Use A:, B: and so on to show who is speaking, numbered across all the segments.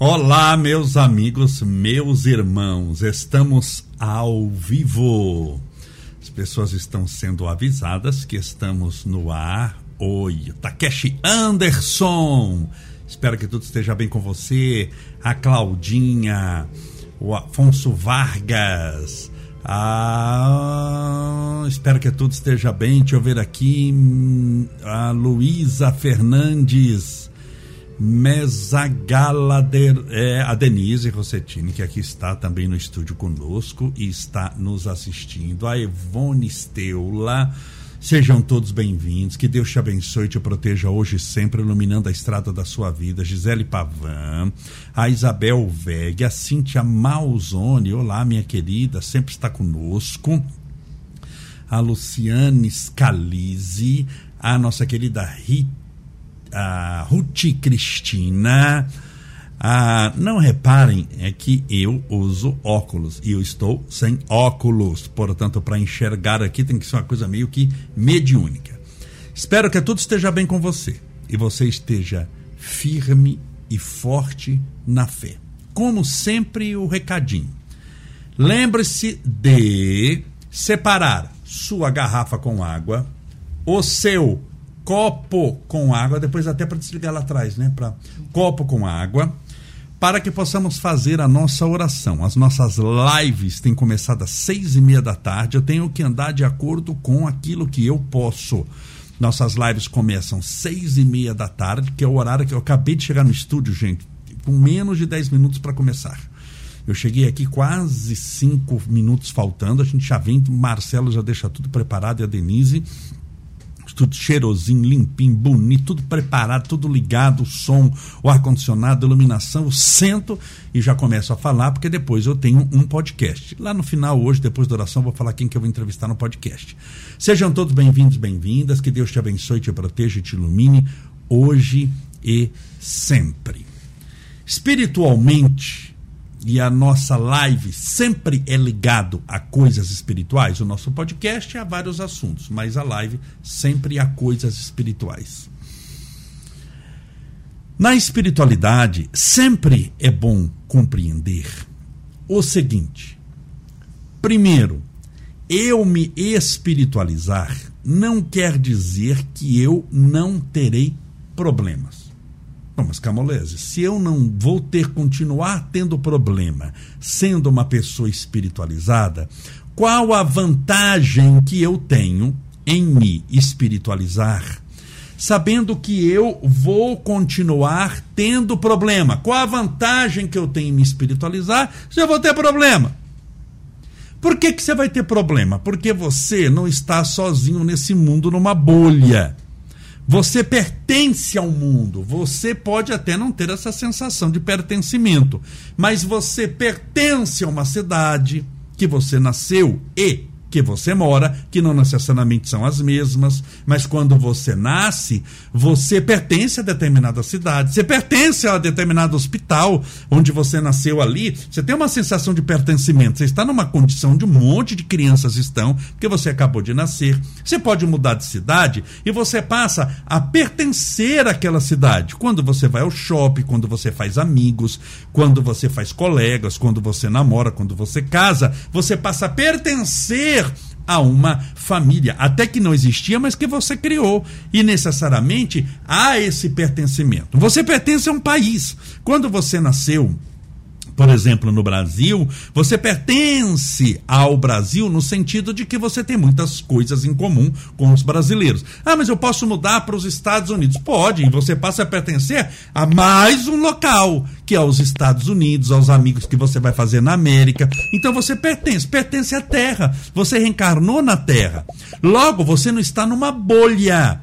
A: Olá, meus amigos, meus irmãos, estamos ao vivo. As pessoas estão sendo avisadas que estamos no ar. Oi, Takeshi Anderson. Espero que tudo esteja bem com você. A Claudinha, o Afonso Vargas. Ah, espero que tudo esteja bem. Deixa eu ver aqui. A Luísa Fernandes. Mesagalader, é, a Denise Rossettini, que aqui está também no estúdio conosco e está nos assistindo, a Ivone Steula, sejam todos bem-vindos, que Deus te abençoe e te proteja hoje e sempre, iluminando a estrada da sua vida, Gisele Pavan, a Isabel Veg, a Cíntia Malzone, olá minha querida, sempre está conosco, a Luciane Scalise, a nossa querida Rita a Ruth Cristina. Ah, não reparem é que eu uso óculos e eu estou sem óculos, portanto, para enxergar aqui tem que ser uma coisa meio que mediúnica. Espero que tudo esteja bem com você e você esteja firme e forte na fé. Como sempre, o recadinho. Lembre-se de separar sua garrafa com água, o seu copo com água, depois até para desligar lá atrás, né? Para copo com água, para que possamos fazer a nossa oração. As nossas lives têm começado às seis e meia da tarde. Eu tenho que andar de acordo com aquilo que eu posso. Nossas lives começam seis e meia da tarde, que é o horário que eu acabei de chegar no estúdio, gente, com menos de dez minutos para começar. Eu cheguei aqui quase cinco minutos faltando. A gente já vem, Marcelo já deixa tudo preparado e a Denise tudo cheirosinho, limpinho, bonito, tudo preparado, tudo ligado, o som, o ar-condicionado, a iluminação. Eu sento e já começo a falar, porque depois eu tenho um podcast. Lá no final, hoje, depois da oração, vou falar quem que eu vou entrevistar no podcast. Sejam todos bem-vindos, bem-vindas, que Deus te abençoe, te proteja e te ilumine, hoje e sempre. Espiritualmente, e a nossa live sempre é ligado a coisas espirituais, o nosso podcast é a vários assuntos, mas a live sempre a coisas espirituais. Na espiritualidade, sempre é bom compreender o seguinte: primeiro, eu me espiritualizar não quer dizer que eu não terei problemas. Não, mas Camolese, se eu não vou ter, continuar tendo problema, sendo uma pessoa espiritualizada, qual a vantagem que eu tenho em me espiritualizar? Sabendo que eu vou continuar tendo problema. Qual a vantagem que eu tenho em me espiritualizar se eu vou ter problema? Por que, que você vai ter problema? Porque você não está sozinho nesse mundo, numa bolha. Você pertence ao mundo. Você pode até não ter essa sensação de pertencimento, mas você pertence a uma cidade que você nasceu e que você mora, que não necessariamente são as mesmas, mas quando você nasce, você pertence a determinada cidade, você pertence a determinado hospital onde você nasceu ali, você tem uma sensação de pertencimento, você está numa condição de um monte de crianças estão, porque você acabou de nascer. Você pode mudar de cidade e você passa a pertencer àquela cidade. Quando você vai ao shopping, quando você faz amigos, quando você faz colegas, quando você namora, quando você casa, você passa a pertencer a uma família, até que não existia, mas que você criou. E necessariamente há esse pertencimento. Você pertence a um país. Quando você nasceu por exemplo, no Brasil, você pertence ao Brasil no sentido de que você tem muitas coisas em comum com os brasileiros. Ah, mas eu posso mudar para os Estados Unidos? Pode, e você passa a pertencer a mais um local, que é os Estados Unidos, aos amigos que você vai fazer na América. Então você pertence, pertence à Terra. Você reencarnou na Terra. Logo, você não está numa bolha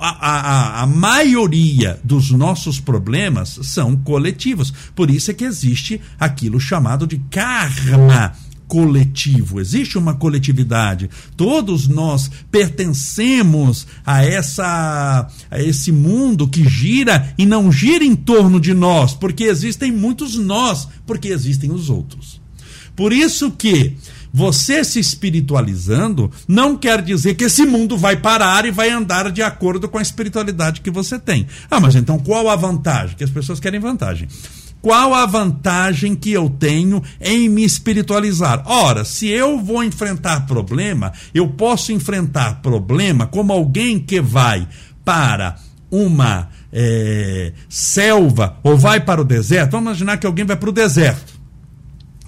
A: a, a, a, maioria dos nossos problemas são coletivos. Por isso é que existe aquilo chamado de karma coletivo. Existe uma coletividade. Todos nós pertencemos a essa a esse mundo que gira e não gira em torno de nós, porque existem muitos nós, porque existem os outros. Por isso que você se espiritualizando não quer dizer que esse mundo vai parar e vai andar de acordo com a espiritualidade que você tem. Ah, mas então qual a vantagem? Que as pessoas querem vantagem. Qual a vantagem que eu tenho em me espiritualizar? Ora, se eu vou enfrentar problema, eu posso enfrentar problema como alguém que vai para uma é, selva ou vai para o deserto. Vamos imaginar que alguém vai para o deserto.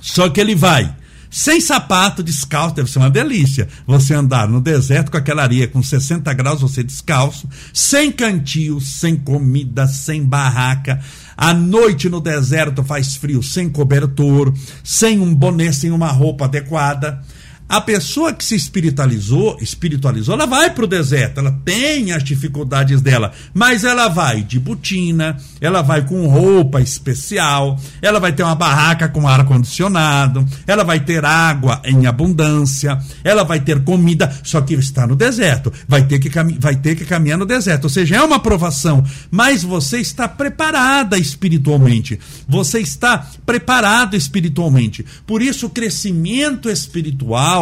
A: Só que ele vai sem sapato, descalço, deve ser uma delícia. Você andar no deserto com aquela areia com 60 graus, você descalço, sem cantil, sem comida, sem barraca. À noite no deserto faz frio, sem cobertor, sem um boné, sem uma roupa adequada. A pessoa que se espiritualizou, espiritualizou, ela vai para o deserto, ela tem as dificuldades dela, mas ela vai de botina, ela vai com roupa especial, ela vai ter uma barraca com ar condicionado, ela vai ter água em abundância, ela vai ter comida, só que está no deserto, vai ter que, vai ter que caminhar no deserto, ou seja, é uma provação, mas você está preparada espiritualmente, você está preparado espiritualmente, por isso o crescimento espiritual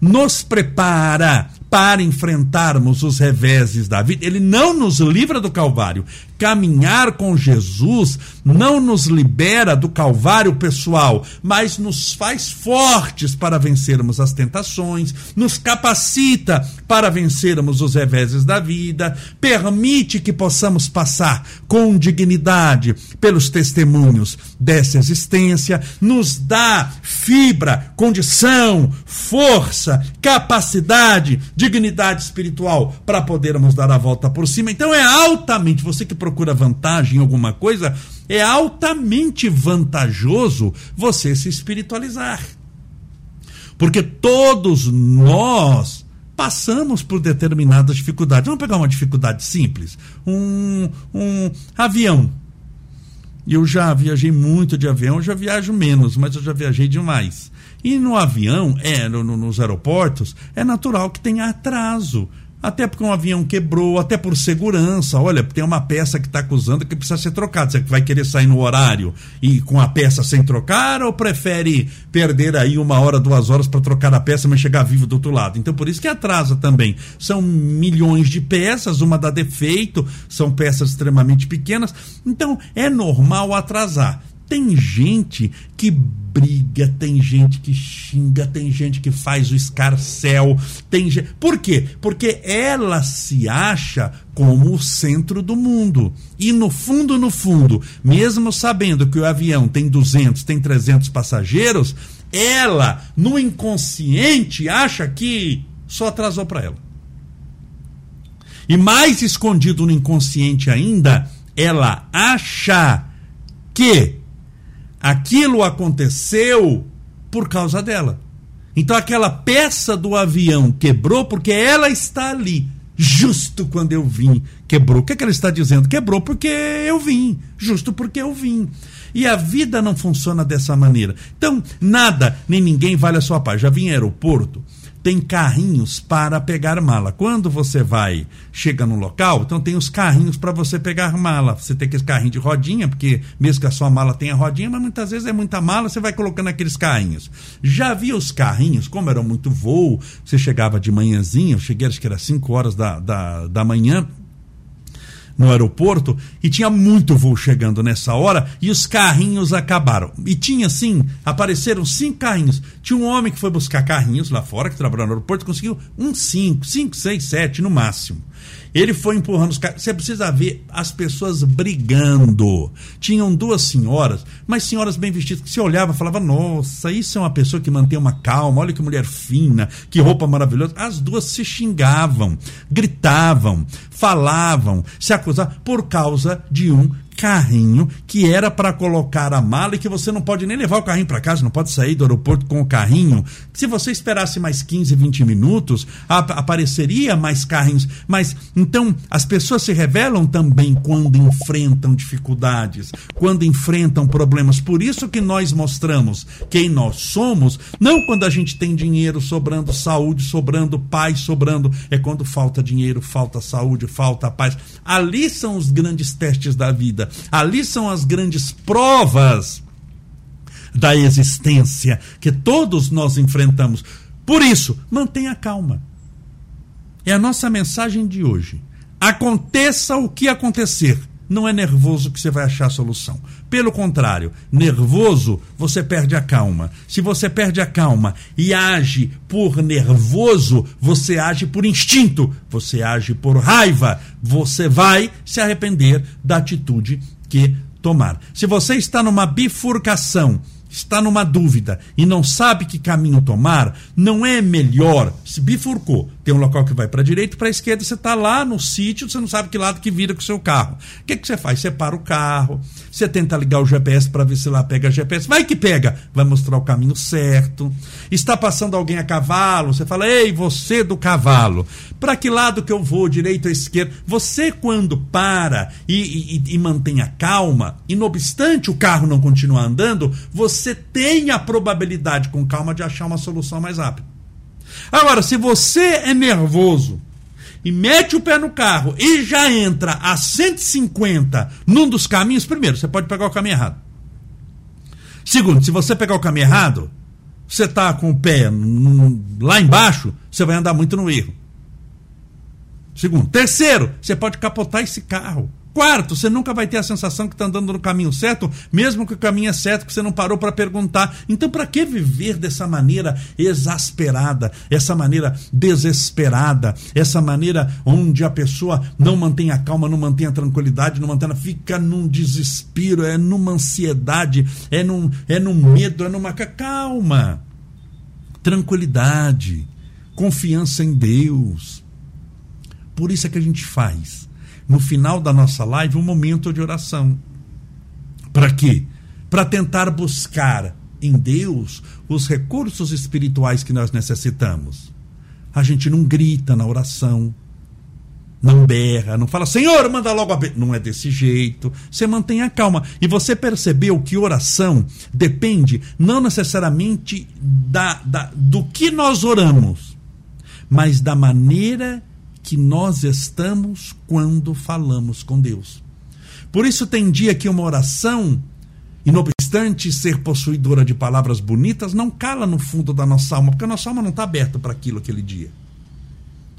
A: nos prepara para enfrentarmos os reveses da vida. Ele não nos livra do Calvário. Caminhar com Jesus não nos libera do Calvário pessoal, mas nos faz fortes para vencermos as tentações, nos capacita para vencermos os reveses da vida, permite que possamos passar com dignidade pelos testemunhos dessa existência, nos dá fibra, condição, força, capacidade dignidade espiritual para podermos dar a volta por cima. Então é altamente, você que procura vantagem em alguma coisa, é altamente vantajoso você se espiritualizar. Porque todos nós passamos por determinadas dificuldades. Vamos pegar uma dificuldade simples. Um, um avião. Eu já viajei muito de avião, eu já viajo menos, mas eu já viajei demais. E no avião, é, no, nos aeroportos, é natural que tenha atraso. Até porque um avião quebrou, até por segurança. Olha, tem uma peça que está acusando que precisa ser trocada. Você vai querer sair no horário e com a peça sem trocar ou prefere perder aí uma hora, duas horas para trocar a peça, mas chegar vivo do outro lado? Então por isso que atrasa também. São milhões de peças, uma dá defeito, são peças extremamente pequenas. Então é normal atrasar. Tem gente que briga, tem gente que xinga, tem gente que faz o escarcel, tem gente... Por quê? Porque ela se acha como o centro do mundo. E no fundo, no fundo, mesmo sabendo que o avião tem 200, tem 300 passageiros, ela, no inconsciente, acha que só atrasou para ela. E mais escondido no inconsciente ainda, ela acha que aquilo aconteceu por causa dela. Então aquela peça do avião quebrou porque ela está ali. Justo quando eu vim, quebrou. O que, é que ela está dizendo? Quebrou porque eu vim. Justo porque eu vim. E a vida não funciona dessa maneira. Então, nada, nem ninguém vale a sua paz. Já vim em aeroporto, tem carrinhos para pegar mala. Quando você vai, chega no local, então tem os carrinhos para você pegar mala. Você tem aquele carrinho de rodinha, porque mesmo que a sua mala tenha rodinha, mas muitas vezes é muita mala, você vai colocando aqueles carrinhos. Já vi os carrinhos, como era muito voo, você chegava de manhãzinha, eu cheguei acho que era 5 horas da, da, da manhã, no aeroporto e tinha muito voo chegando nessa hora e os carrinhos acabaram. E tinha sim, apareceram cinco carrinhos. Tinha um homem que foi buscar carrinhos lá fora, que trabalhou no aeroporto, conseguiu uns cinco, cinco, seis, sete no máximo. Ele foi empurrando os caras. Você precisa ver as pessoas brigando. Tinham duas senhoras, mas senhoras bem vestidas, que se olhava e falava: Nossa, isso é uma pessoa que mantém uma calma, olha que mulher fina, que roupa maravilhosa. As duas se xingavam, gritavam, falavam, se acusavam por causa de um carrinho que era para colocar a mala e que você não pode nem levar o carrinho para casa, não pode sair do aeroporto com o carrinho. Se você esperasse mais 15, 20 minutos, ap apareceria mais carrinhos. Mas então as pessoas se revelam também quando enfrentam dificuldades, quando enfrentam problemas. Por isso que nós mostramos quem nós somos, não quando a gente tem dinheiro sobrando, saúde sobrando, paz sobrando, é quando falta dinheiro, falta saúde, falta paz. Ali são os grandes testes da vida Ali são as grandes provas da existência que todos nós enfrentamos. Por isso, mantenha calma. É a nossa mensagem de hoje. Aconteça o que acontecer, não é nervoso que você vai achar a solução. Pelo contrário, nervoso, você perde a calma. Se você perde a calma e age por nervoso, você age por instinto, você age por raiva, você vai se arrepender da atitude que tomar. Se você está numa bifurcação está numa dúvida e não sabe que caminho tomar, não é melhor, se bifurcou, tem um local que vai para a direita e para a esquerda, você está lá no sítio, você não sabe que lado que vira com o seu carro. O que, que você faz? Você para o carro, você tenta ligar o GPS para ver se lá pega GPS, vai que pega, vai mostrar o caminho certo. Está passando alguém a cavalo, você fala, ei, você do cavalo, para que lado que eu vou, direita ou esquerda? Você quando para e, e, e mantém a calma, e não obstante o carro não continuar andando, você você tem a probabilidade, com calma, de achar uma solução mais rápida. Agora, se você é nervoso e mete o pé no carro e já entra a 150 num dos caminhos, primeiro, você pode pegar o caminho errado. Segundo, se você pegar o caminho errado, você está com o pé lá embaixo, você vai andar muito no erro. Segundo. Terceiro, você pode capotar esse carro. Quarto, você nunca vai ter a sensação que está andando no caminho certo, mesmo que o caminho é certo, que você não parou para perguntar. Então, para que viver dessa maneira exasperada, essa maneira desesperada, essa maneira onde a pessoa não mantém a calma, não mantém a tranquilidade, não mantém, fica num desespero, é numa ansiedade, é num, é num medo, é numa calma, tranquilidade, confiança em Deus. Por isso é que a gente faz no final da nossa live um momento de oração. Para quê? Para tentar buscar em Deus os recursos espirituais que nós necessitamos. A gente não grita na oração, não berra, não fala, Senhor, manda logo a. Não é desse jeito. Você mantém a calma. E você percebeu que oração depende não necessariamente da, da, do que nós oramos, mas da maneira que nós estamos quando falamos com Deus. Por isso, tem dia que uma oração, e não obstante ser possuidora de palavras bonitas, não cala no fundo da nossa alma, porque a nossa alma não está aberta para aquilo aquele dia.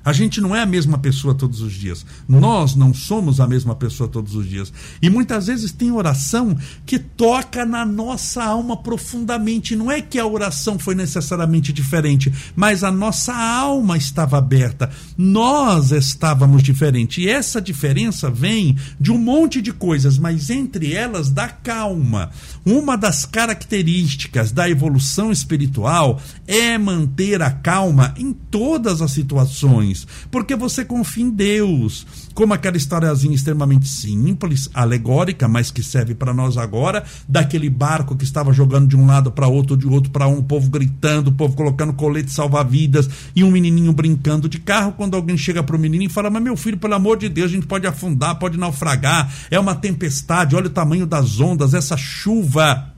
A: A gente não é a mesma pessoa todos os dias. Nós não somos a mesma pessoa todos os dias. E muitas vezes tem oração que toca na nossa alma profundamente. Não é que a oração foi necessariamente diferente, mas a nossa alma estava aberta. Nós estávamos diferentes. E essa diferença vem de um monte de coisas, mas entre elas da calma. Uma das características da evolução espiritual é manter a calma em todas as situações porque você confia em Deus. Como aquela historiazinha extremamente simples, alegórica, mas que serve para nós agora, daquele barco que estava jogando de um lado para outro, de outro para um, o povo gritando, o povo colocando colete salva-vidas e um menininho brincando de carro. Quando alguém chega para o menino e fala: Mas meu filho, pelo amor de Deus, a gente pode afundar, pode naufragar, é uma tempestade, olha o tamanho das ondas, essa chuva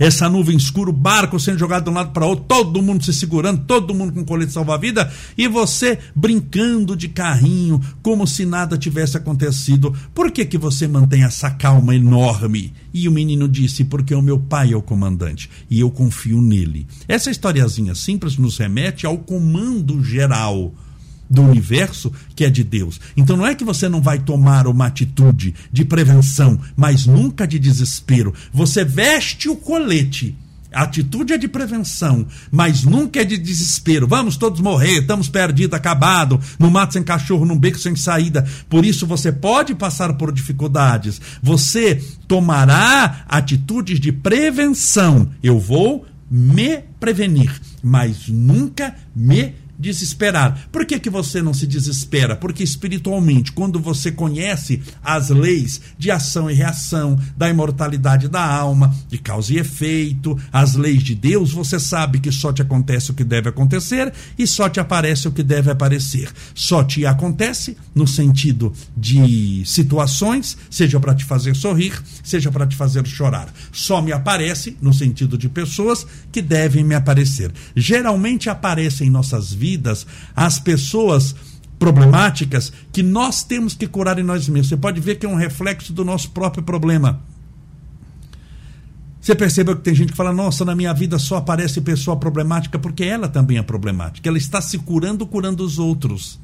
A: essa nuvem escura, o barco sendo jogado de um lado para outro, todo mundo se segurando, todo mundo com colete salva-vida e você brincando de carrinho como se nada tivesse acontecido. Por que que você mantém essa calma enorme? E o menino disse: Porque o meu pai é o comandante e eu confio nele. Essa historiazinha simples nos remete ao comando geral do universo que é de Deus. Então não é que você não vai tomar uma atitude de prevenção, mas nunca de desespero. Você veste o colete. A atitude é de prevenção, mas nunca é de desespero. Vamos todos morrer, estamos perdidos, acabado, no mato sem cachorro, num beco sem saída. Por isso você pode passar por dificuldades. Você tomará atitudes de prevenção. Eu vou me prevenir, mas nunca me desesperar. Por que, que você não se desespera? Porque espiritualmente, quando você conhece as leis de ação e reação, da imortalidade da alma, de causa e efeito, as leis de Deus, você sabe que só te acontece o que deve acontecer e só te aparece o que deve aparecer. Só te acontece no sentido de situações, seja para te fazer sorrir, seja para te fazer chorar. Só me aparece no sentido de pessoas que devem me aparecer. Geralmente aparecem em nossas vidas as pessoas problemáticas que nós temos que curar em nós mesmos. Você pode ver que é um reflexo do nosso próprio problema. Você percebeu que tem gente que fala: Nossa, na minha vida só aparece pessoa problemática porque ela também é problemática. Ela está se curando, curando os outros.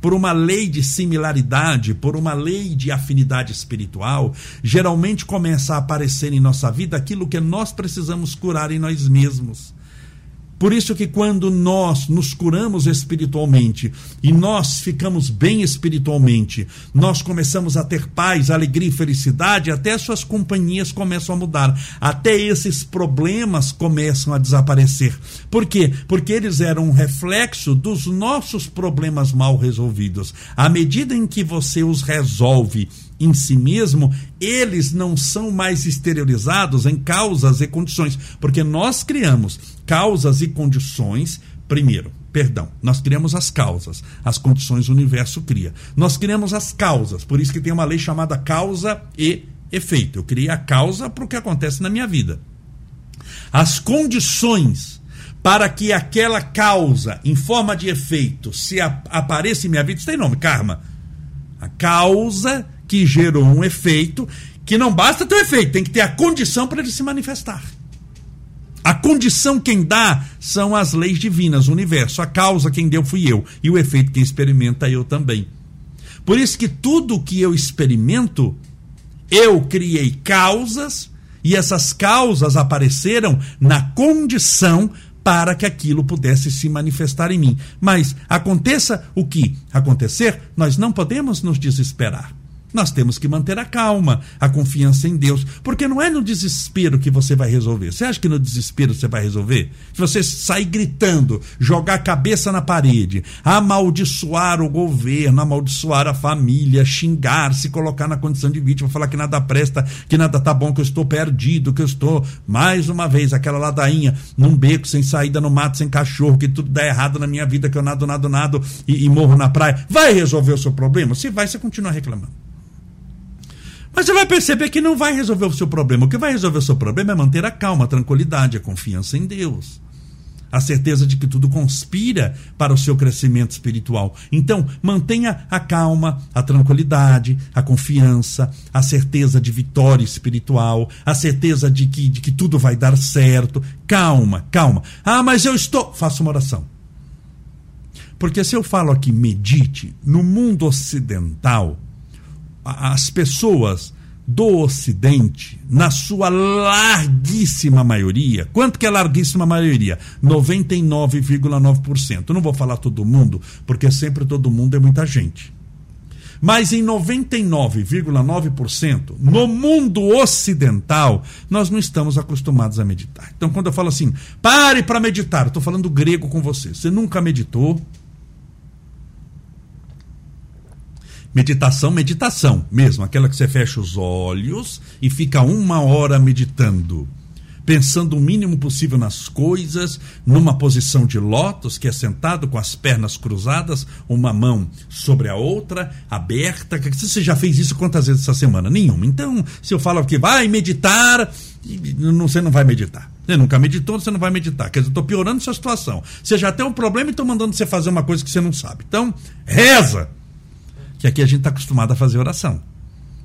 A: por uma lei de similaridade, por uma lei de afinidade espiritual, geralmente começa a aparecer em nossa vida aquilo que nós precisamos curar em nós mesmos. Por isso que quando nós nos curamos espiritualmente e nós ficamos bem espiritualmente, nós começamos a ter paz, alegria e felicidade, até suas companhias começam a mudar, até esses problemas começam a desaparecer. Por quê? Porque eles eram um reflexo dos nossos problemas mal resolvidos. À medida em que você os resolve em si mesmo, eles não são mais exteriorizados em causas e condições, porque nós criamos causas e condições, primeiro, perdão, nós criamos as causas, as condições o universo cria. Nós criamos as causas, por isso que tem uma lei chamada causa e efeito. Eu criei a causa para o que acontece na minha vida. As condições para que aquela causa, em forma de efeito, se apareça em minha vida, isso tem nome, karma. A causa que gerou um efeito que não basta ter o efeito, tem que ter a condição para ele se manifestar. A condição quem dá são as leis divinas, o universo. A causa quem deu fui eu. E o efeito quem experimenta eu também. Por isso que tudo que eu experimento, eu criei causas e essas causas apareceram na condição para que aquilo pudesse se manifestar em mim. Mas aconteça o que acontecer, nós não podemos nos desesperar. Nós temos que manter a calma, a confiança em Deus, porque não é no desespero que você vai resolver. Você acha que no desespero você vai resolver? Se você sair gritando, jogar a cabeça na parede, amaldiçoar o governo, amaldiçoar a família, xingar, se colocar na condição de vítima, falar que nada presta, que nada tá bom, que eu estou perdido, que eu estou, mais uma vez, aquela ladainha, num beco, sem saída no mato, sem cachorro, que tudo dá errado na minha vida, que eu nado, nado, nado e, e morro na praia. Vai resolver o seu problema? Se vai, você continua reclamando. Mas você vai perceber que não vai resolver o seu problema. O que vai resolver o seu problema é manter a calma, a tranquilidade, a confiança em Deus. A certeza de que tudo conspira para o seu crescimento espiritual. Então, mantenha a calma, a tranquilidade, a confiança, a certeza de vitória espiritual, a certeza de que, de que tudo vai dar certo. Calma, calma. Ah, mas eu estou. Faça uma oração. Porque se eu falo aqui medite, no mundo ocidental, as pessoas do Ocidente, na sua larguíssima maioria, quanto que é larguíssima maioria? 99,9%. Não vou falar todo mundo, porque sempre todo mundo é muita gente. Mas em 99,9%, no mundo ocidental, nós não estamos acostumados a meditar. Então, quando eu falo assim, pare para meditar, estou falando grego com você. Você nunca meditou, Meditação, meditação mesmo, aquela que você fecha os olhos e fica uma hora meditando, pensando o mínimo possível nas coisas, numa posição de lótus, que é sentado com as pernas cruzadas, uma mão sobre a outra, aberta. Você já fez isso quantas vezes essa semana? Nenhuma. Então, se eu falo que vai meditar, você não vai meditar. Você nunca meditou, você não vai meditar. Quer dizer, eu estou piorando sua situação. Você já tem um problema e estou mandando você fazer uma coisa que você não sabe. Então, reza que aqui a gente está acostumado a fazer oração.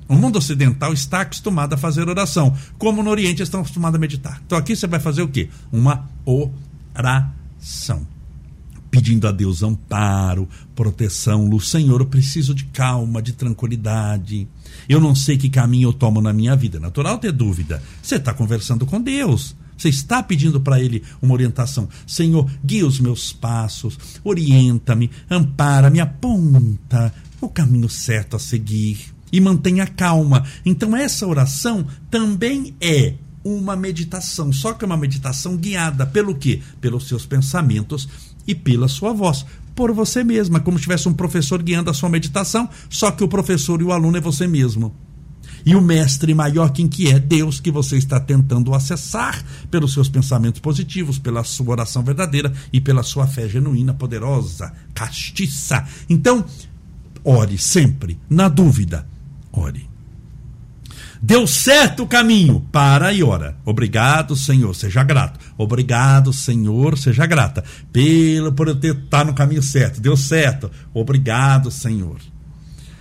A: O mundo ocidental está acostumado a fazer oração, como no Oriente estão acostumados a meditar. Então aqui você vai fazer o quê? Uma oração. Pedindo a Deus amparo, proteção, luz. Senhor, eu preciso de calma, de tranquilidade. Eu não sei que caminho eu tomo na minha vida. Natural ter dúvida. Você está conversando com Deus. Você está pedindo para Ele uma orientação. Senhor, guia os meus passos, orienta-me, ampara-me, aponta o caminho certo a seguir e mantenha calma. Então, essa oração também é uma meditação, só que é uma meditação guiada pelo quê? Pelos seus pensamentos e pela sua voz. Por você mesma, como se tivesse um professor guiando a sua meditação, só que o professor e o aluno é você mesmo. E o mestre maior quem que é? Deus que você está tentando acessar pelos seus pensamentos positivos, pela sua oração verdadeira e pela sua fé genuína, poderosa, castiça. Então, ore sempre. Na dúvida, ore. Deu certo o caminho, para e ora. Obrigado, Senhor, seja grato. Obrigado, Senhor, seja grata. Pelo por eu ter tá no caminho certo. Deu certo. Obrigado, Senhor.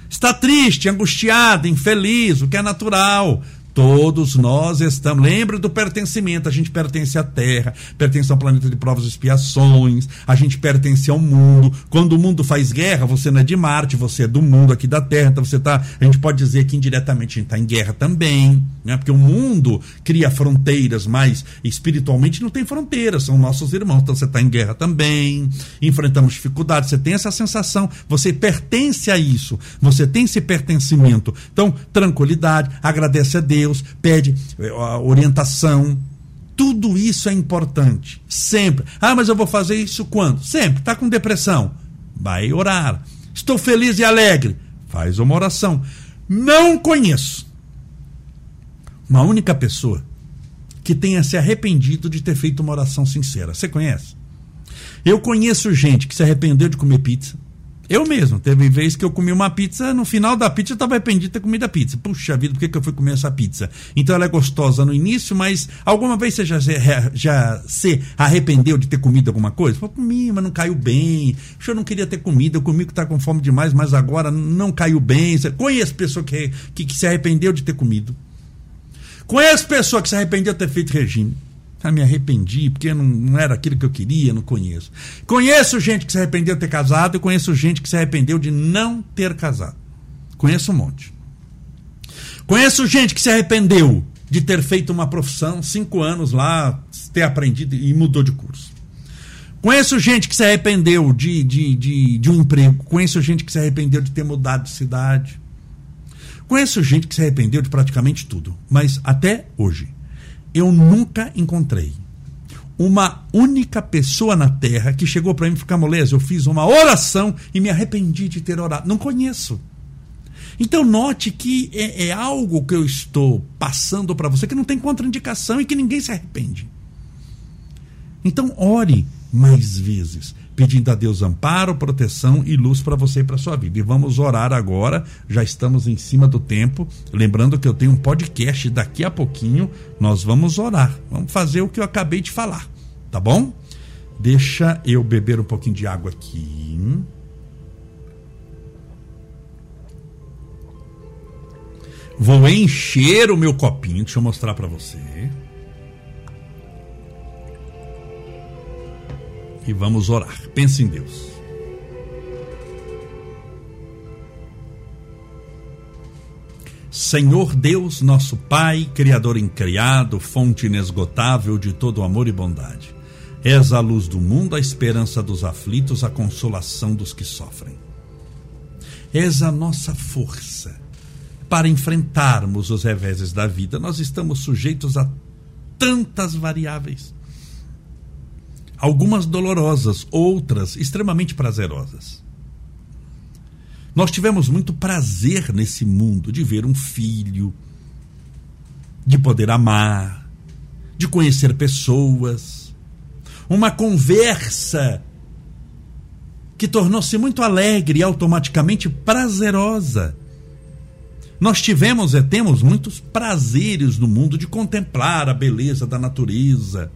A: Está triste, angustiado, infeliz, o que é natural. Todos nós estamos. Lembra do pertencimento. A gente pertence à Terra, pertence ao planeta de provas e expiações, a gente pertence ao mundo. Quando o mundo faz guerra, você não é de Marte, você é do mundo aqui da Terra. Então você tá. A gente pode dizer que indiretamente a gente está em guerra também, né? Porque o mundo cria fronteiras, mas espiritualmente não tem fronteiras, são nossos irmãos. Então você está em guerra também, enfrentamos dificuldades. Você tem essa sensação, você pertence a isso, você tem esse pertencimento. Então, tranquilidade, agradece a Deus Deus, pede eh, orientação. Tudo isso é importante. Sempre. Ah, mas eu vou fazer isso quando? Sempre. Está com depressão? Vai orar. Estou feliz e alegre? Faz uma oração. Não conheço uma única pessoa que tenha se arrependido de ter feito uma oração sincera. Você conhece? Eu conheço gente que se arrependeu de comer pizza eu mesmo, teve vez que eu comi uma pizza, no final da pizza eu estava arrependido de ter comido a pizza. Puxa vida, por que, que eu fui comer essa pizza? Então ela é gostosa no início, mas alguma vez você já, já se arrependeu de ter comido alguma coisa? Eu comi, mas não caiu bem. Eu não queria ter comido, eu comi que está com fome demais, mas agora não caiu bem. Conheço pessoa que, que, que se arrependeu de ter comido. Conheço pessoa que se arrependeu de ter feito regime. Ah, me arrependi, porque não, não, era aquilo que eu queria, não conheço. Conheço gente que se arrependeu de ter casado e conheço gente que se arrependeu de não ter casado. Conheço um monte. Conheço gente que se arrependeu de ter feito uma profissão, cinco anos lá, ter aprendido e mudou de curso. Conheço gente que se arrependeu de, de, de, de um emprego. Conheço gente que se arrependeu de ter mudado de cidade. Conheço gente que se arrependeu de praticamente tudo. Mas até hoje, eu nunca encontrei uma única pessoa na terra que chegou para mim e Camolese, eu fiz uma oração e me arrependi de ter orado. Não conheço. Então, note que é, é algo que eu estou passando para você que não tem contraindicação e que ninguém se arrepende. Então, ore mais vezes pedindo a Deus amparo, proteção e luz para você e para sua vida. E vamos orar agora, já estamos em cima do tempo. Lembrando que eu tenho um podcast daqui a pouquinho, nós vamos orar. Vamos fazer o que eu acabei de falar, tá bom? Deixa eu beber um pouquinho de água aqui. Vou encher o meu copinho, deixa eu mostrar para você. E vamos orar. Pense em Deus. Senhor Deus, nosso Pai, Criador incriado, fonte inesgotável de todo amor e bondade. És a luz do mundo, a esperança dos aflitos, a consolação dos que sofrem. És a nossa força para enfrentarmos os reveses da vida. Nós estamos sujeitos a tantas variáveis algumas dolorosas, outras extremamente prazerosas. Nós tivemos muito prazer nesse mundo de ver um filho, de poder amar, de conhecer pessoas, uma conversa que tornou-se muito alegre e automaticamente prazerosa. Nós tivemos e temos muitos prazeres no mundo de contemplar a beleza da natureza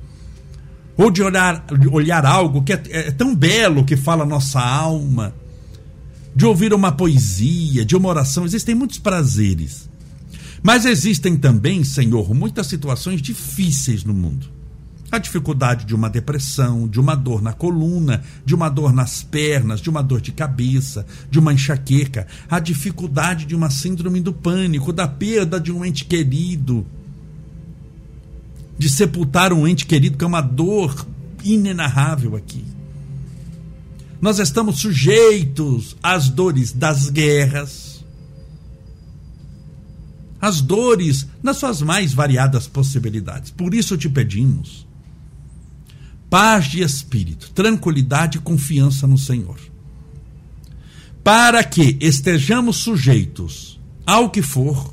A: ou de olhar, olhar algo que é, é tão belo que fala nossa alma, de ouvir uma poesia, de uma oração. Existem muitos prazeres. Mas existem também, Senhor, muitas situações difíceis no mundo. A dificuldade de uma depressão, de uma dor na coluna, de uma dor nas pernas, de uma dor de cabeça, de uma enxaqueca, a dificuldade de uma síndrome do pânico, da perda de um ente querido, de sepultar um ente querido, que é uma dor inenarrável aqui. Nós estamos sujeitos às dores das guerras, às dores nas suas mais variadas possibilidades. Por isso te pedimos paz de espírito, tranquilidade e confiança no Senhor. Para que estejamos sujeitos ao que for,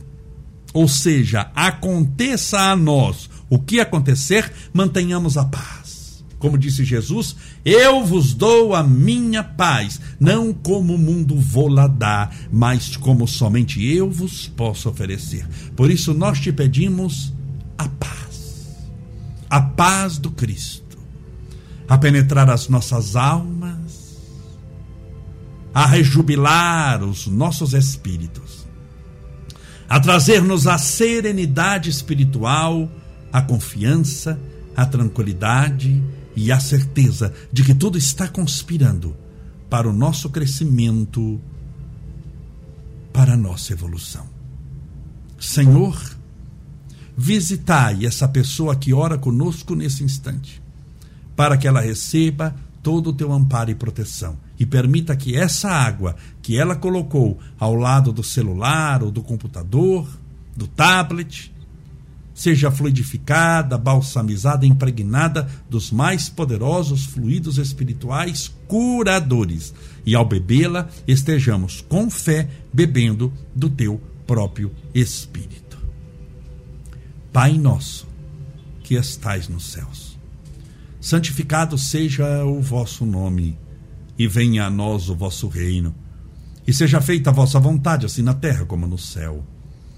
A: ou seja, aconteça a nós o que acontecer, mantenhamos a paz. Como disse Jesus, eu vos dou a minha paz, não como o mundo vou-la dar, mas como somente eu vos posso oferecer. Por isso nós te pedimos a paz, a paz do Cristo, a penetrar as nossas almas, a rejubilar os nossos espíritos, a trazer-nos a serenidade espiritual, a confiança, a tranquilidade e a certeza de que tudo está conspirando para o nosso crescimento, para a nossa evolução. Senhor, visitai essa pessoa que ora conosco nesse instante, para que ela receba todo o teu amparo e proteção e permita que essa água que ela colocou ao lado do celular ou do computador, do tablet, seja fluidificada, balsamizada, impregnada dos mais poderosos fluidos espirituais curadores. E ao bebê-la, estejamos com fé bebendo do teu próprio Espírito. Pai nosso, que estais nos céus, santificado seja o vosso nome, e venha a nós o vosso reino, e seja feita a vossa vontade, assim na terra como no céu.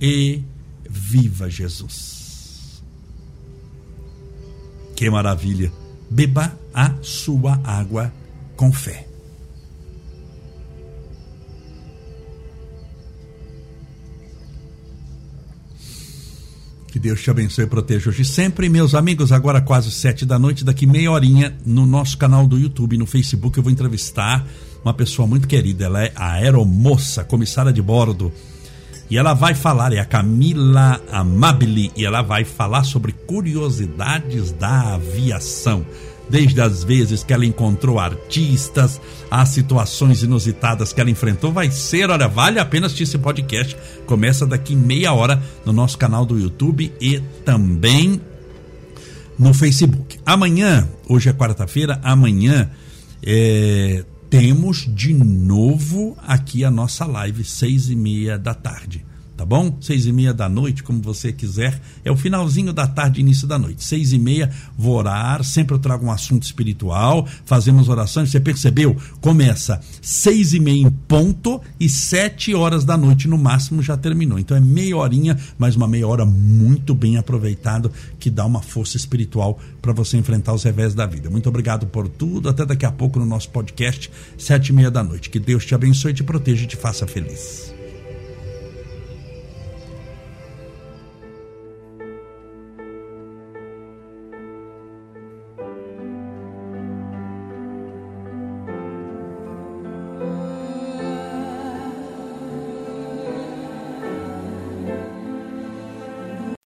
A: e viva Jesus. Que maravilha! Beba a sua água com fé. Que Deus te abençoe e proteja hoje sempre. Meus amigos, agora quase sete da noite, daqui meia horinha, no nosso canal do YouTube, no Facebook, eu vou entrevistar uma pessoa muito querida. Ela é a aeromoça, comissária de bordo e ela vai falar, é a Camila Amabile, e ela vai falar sobre curiosidades da aviação. Desde as vezes que ela encontrou artistas, as situações inusitadas que ela enfrentou, vai ser, olha, vale a pena assistir esse podcast. Começa daqui meia hora no nosso canal do YouTube e também no Facebook. Amanhã, hoje é quarta-feira, amanhã é, temos de novo aqui a nossa live, seis e meia da tarde tá bom? Seis e meia da noite, como você quiser. É o finalzinho da tarde, início da noite. Seis e meia, vou orar. Sempre eu trago um assunto espiritual. Fazemos orações. Você percebeu? Começa seis e meia em ponto e sete horas da noite no máximo já terminou. Então é meia horinha, mas uma meia hora muito bem aproveitado que dá uma força espiritual para você enfrentar os revés da vida. Muito obrigado por tudo. Até daqui a pouco no nosso podcast, sete e meia da noite. Que Deus te abençoe, te proteja e te faça feliz.